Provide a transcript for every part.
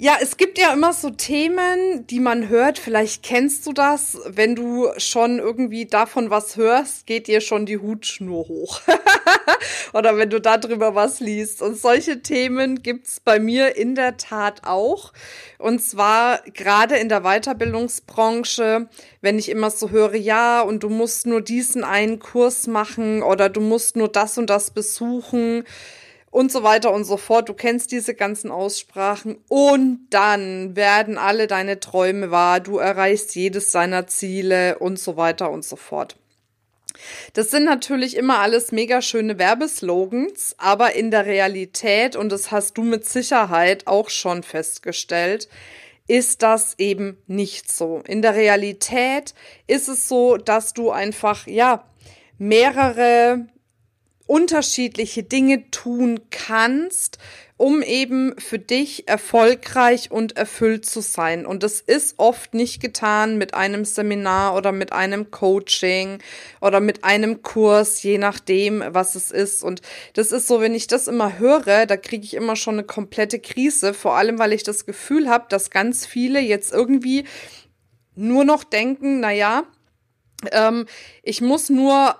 Ja, es gibt ja immer so Themen, die man hört. Vielleicht kennst du das. Wenn du schon irgendwie davon was hörst, geht dir schon die Hutschnur hoch. Oder wenn du darüber was liest. Und solche Themen gibt's bei mir in der Tat auch. Und zwar gerade in der Weiterbildungsbranche, wenn ich immer so höre, ja, und du musst nur diesen einen Kurs machen oder du musst nur das und das besuchen und so weiter und so fort. Du kennst diese ganzen Aussprachen und dann werden alle deine Träume wahr, du erreichst jedes seiner Ziele und so weiter und so fort. Das sind natürlich immer alles mega schöne Werbeslogans, aber in der Realität, und das hast du mit Sicherheit auch schon festgestellt, ist das eben nicht so. In der Realität ist es so, dass du einfach, ja, mehrere unterschiedliche Dinge tun kannst, um eben für dich erfolgreich und erfüllt zu sein. Und das ist oft nicht getan mit einem Seminar oder mit einem Coaching oder mit einem Kurs, je nachdem, was es ist. Und das ist so, wenn ich das immer höre, da kriege ich immer schon eine komplette Krise, vor allem weil ich das Gefühl habe, dass ganz viele jetzt irgendwie nur noch denken, na ja, ähm, ich muss nur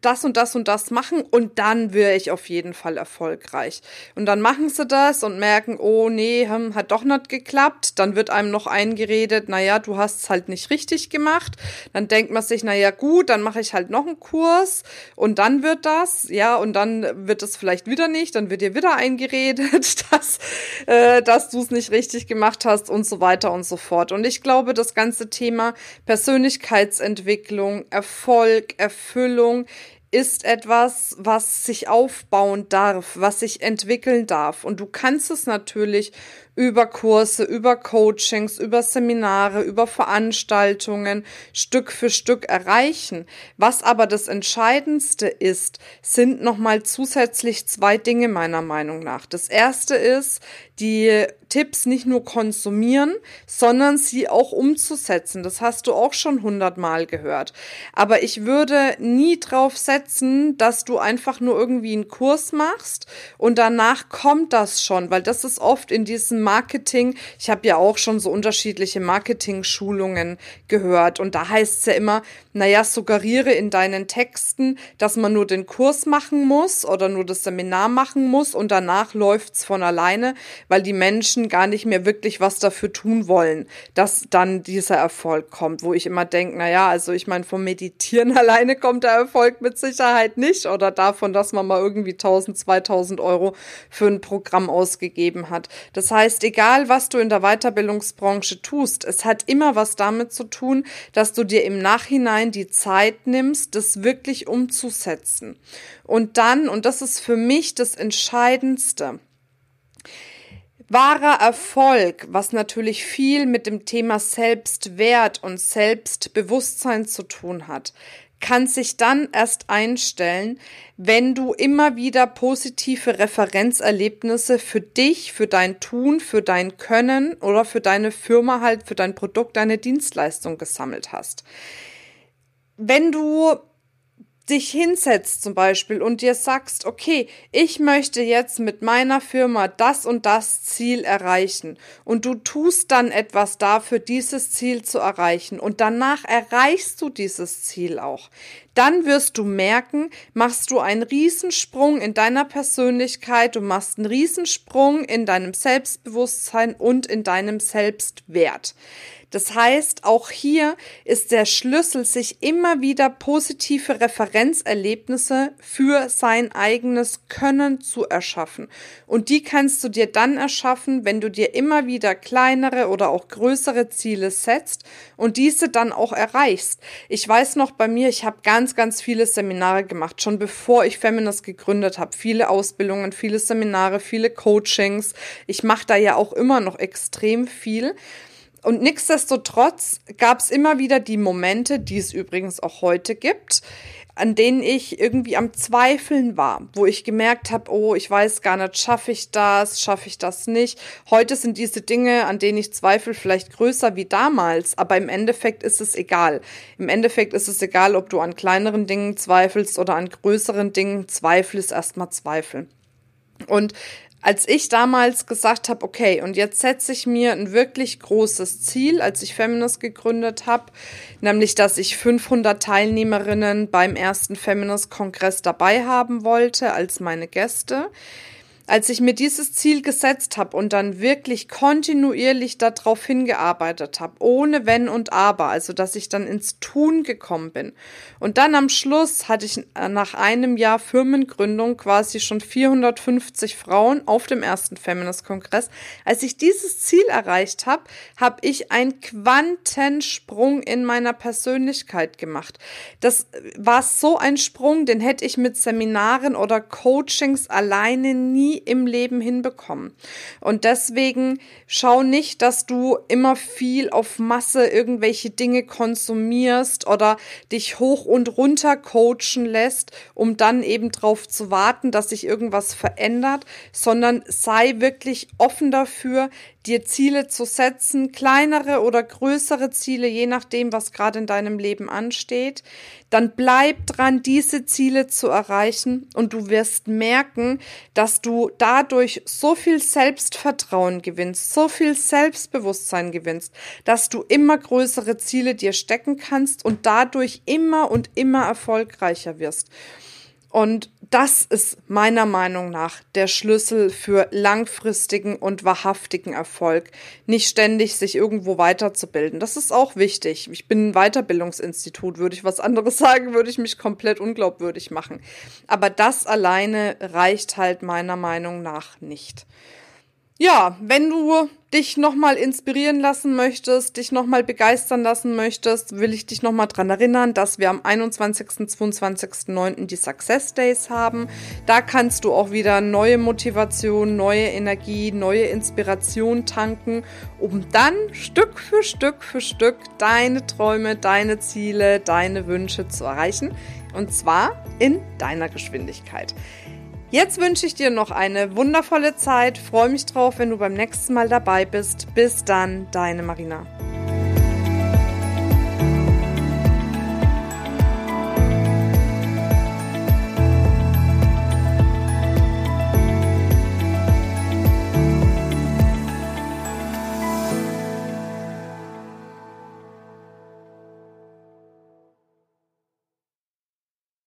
das und das und das machen und dann wäre ich auf jeden Fall erfolgreich. Und dann machen sie das und merken, oh nee, hm, hat doch nicht geklappt. Dann wird einem noch eingeredet, naja, du hast es halt nicht richtig gemacht. Dann denkt man sich, naja, gut, dann mache ich halt noch einen Kurs und dann wird das, ja, und dann wird es vielleicht wieder nicht, dann wird dir wieder eingeredet, dass, äh, dass du es nicht richtig gemacht hast und so weiter und so fort. Und ich glaube, das ganze Thema Persönlichkeitsentwicklung, Erfolg, Erfüllung, ist etwas, was sich aufbauen darf, was sich entwickeln darf. Und du kannst es natürlich über Kurse, über Coachings, über Seminare, über Veranstaltungen Stück für Stück erreichen. Was aber das Entscheidendste ist, sind nochmal zusätzlich zwei Dinge meiner Meinung nach. Das erste ist, die Tipps nicht nur konsumieren, sondern sie auch umzusetzen. Das hast du auch schon hundertmal gehört. Aber ich würde nie drauf setzen, dass du einfach nur irgendwie einen Kurs machst und danach kommt das schon, weil das ist oft in diesem Marketing. Ich habe ja auch schon so unterschiedliche Marketing-Schulungen gehört und da heißt es ja immer, naja, suggeriere in deinen Texten, dass man nur den Kurs machen muss oder nur das Seminar machen muss und danach läuft's von alleine, weil die Menschen gar nicht mehr wirklich was dafür tun wollen, dass dann dieser Erfolg kommt, wo ich immer denke, naja, also ich meine, vom Meditieren alleine kommt der Erfolg mit Sicherheit nicht oder davon, dass man mal irgendwie 1000, 2000 Euro für ein Programm ausgegeben hat. Das heißt, heißt, egal was du in der Weiterbildungsbranche tust, es hat immer was damit zu tun, dass du dir im Nachhinein die Zeit nimmst, das wirklich umzusetzen. Und dann, und das ist für mich das Entscheidendste, Wahrer Erfolg, was natürlich viel mit dem Thema Selbstwert und Selbstbewusstsein zu tun hat, kann sich dann erst einstellen, wenn du immer wieder positive Referenzerlebnisse für dich, für dein Tun, für dein Können oder für deine Firma halt, für dein Produkt, deine Dienstleistung gesammelt hast. Wenn du dich hinsetzt zum Beispiel und dir sagst, okay, ich möchte jetzt mit meiner Firma das und das Ziel erreichen. Und du tust dann etwas dafür, dieses Ziel zu erreichen. Und danach erreichst du dieses Ziel auch, dann wirst du merken, machst du einen Riesensprung in deiner Persönlichkeit, du machst einen Riesensprung in deinem Selbstbewusstsein und in deinem Selbstwert. Das heißt, auch hier ist der Schlüssel, sich immer wieder positive Referenzerlebnisse für sein eigenes Können zu erschaffen. Und die kannst du dir dann erschaffen, wenn du dir immer wieder kleinere oder auch größere Ziele setzt und diese dann auch erreichst. Ich weiß noch bei mir, ich habe ganz, ganz viele Seminare gemacht, schon bevor ich Feminist gegründet habe. Viele Ausbildungen, viele Seminare, viele Coachings. Ich mache da ja auch immer noch extrem viel. Und nichtsdestotrotz gab es immer wieder die Momente, die es übrigens auch heute gibt, an denen ich irgendwie am Zweifeln war, wo ich gemerkt habe, oh, ich weiß gar nicht, schaffe ich das, schaffe ich das nicht. Heute sind diese Dinge, an denen ich zweifle, vielleicht größer wie damals, aber im Endeffekt ist es egal. Im Endeffekt ist es egal, ob du an kleineren Dingen zweifelst oder an größeren Dingen. Zweifel ist erstmal Zweifel. Und als ich damals gesagt habe, okay, und jetzt setze ich mir ein wirklich großes Ziel, als ich Feminist gegründet habe, nämlich, dass ich 500 Teilnehmerinnen beim ersten Feminist-Kongress dabei haben wollte als meine Gäste, als ich mir dieses Ziel gesetzt habe und dann wirklich kontinuierlich darauf hingearbeitet habe, ohne Wenn und Aber, also dass ich dann ins Tun gekommen bin. Und dann am Schluss hatte ich äh, nach einem Jahr Firmengründung quasi schon 450 Frauen auf dem ersten Feminist-Kongress. Als ich dieses Ziel erreicht habe, habe ich einen Quantensprung in meiner Persönlichkeit gemacht. Das war so ein Sprung, den hätte ich mit Seminaren oder Coachings alleine nie im Leben hinbekommen. Und deswegen schau nicht, dass du immer viel auf Masse irgendwelche Dinge konsumierst oder dich hoch und runter coachen lässt, um dann eben darauf zu warten, dass sich irgendwas verändert, sondern sei wirklich offen dafür, dir Ziele zu setzen, kleinere oder größere Ziele, je nachdem, was gerade in deinem Leben ansteht, dann bleib dran, diese Ziele zu erreichen und du wirst merken, dass du dadurch so viel Selbstvertrauen gewinnst, so viel Selbstbewusstsein gewinnst, dass du immer größere Ziele dir stecken kannst und dadurch immer und immer erfolgreicher wirst. Und das ist meiner Meinung nach der Schlüssel für langfristigen und wahrhaftigen Erfolg. Nicht ständig sich irgendwo weiterzubilden. Das ist auch wichtig. Ich bin ein Weiterbildungsinstitut. Würde ich was anderes sagen, würde ich mich komplett unglaubwürdig machen. Aber das alleine reicht halt meiner Meinung nach nicht. Ja, wenn du dich nochmal inspirieren lassen möchtest, dich nochmal begeistern lassen möchtest, will ich dich nochmal dran erinnern, dass wir am 21. 22.09. die Success Days haben. Da kannst du auch wieder neue Motivation, neue Energie, neue Inspiration tanken, um dann Stück für Stück für Stück deine Träume, deine Ziele, deine Wünsche zu erreichen. Und zwar in deiner Geschwindigkeit. Jetzt wünsche ich dir noch eine wundervolle Zeit. Freue mich drauf, wenn du beim nächsten Mal dabei bist. Bis dann, deine Marina.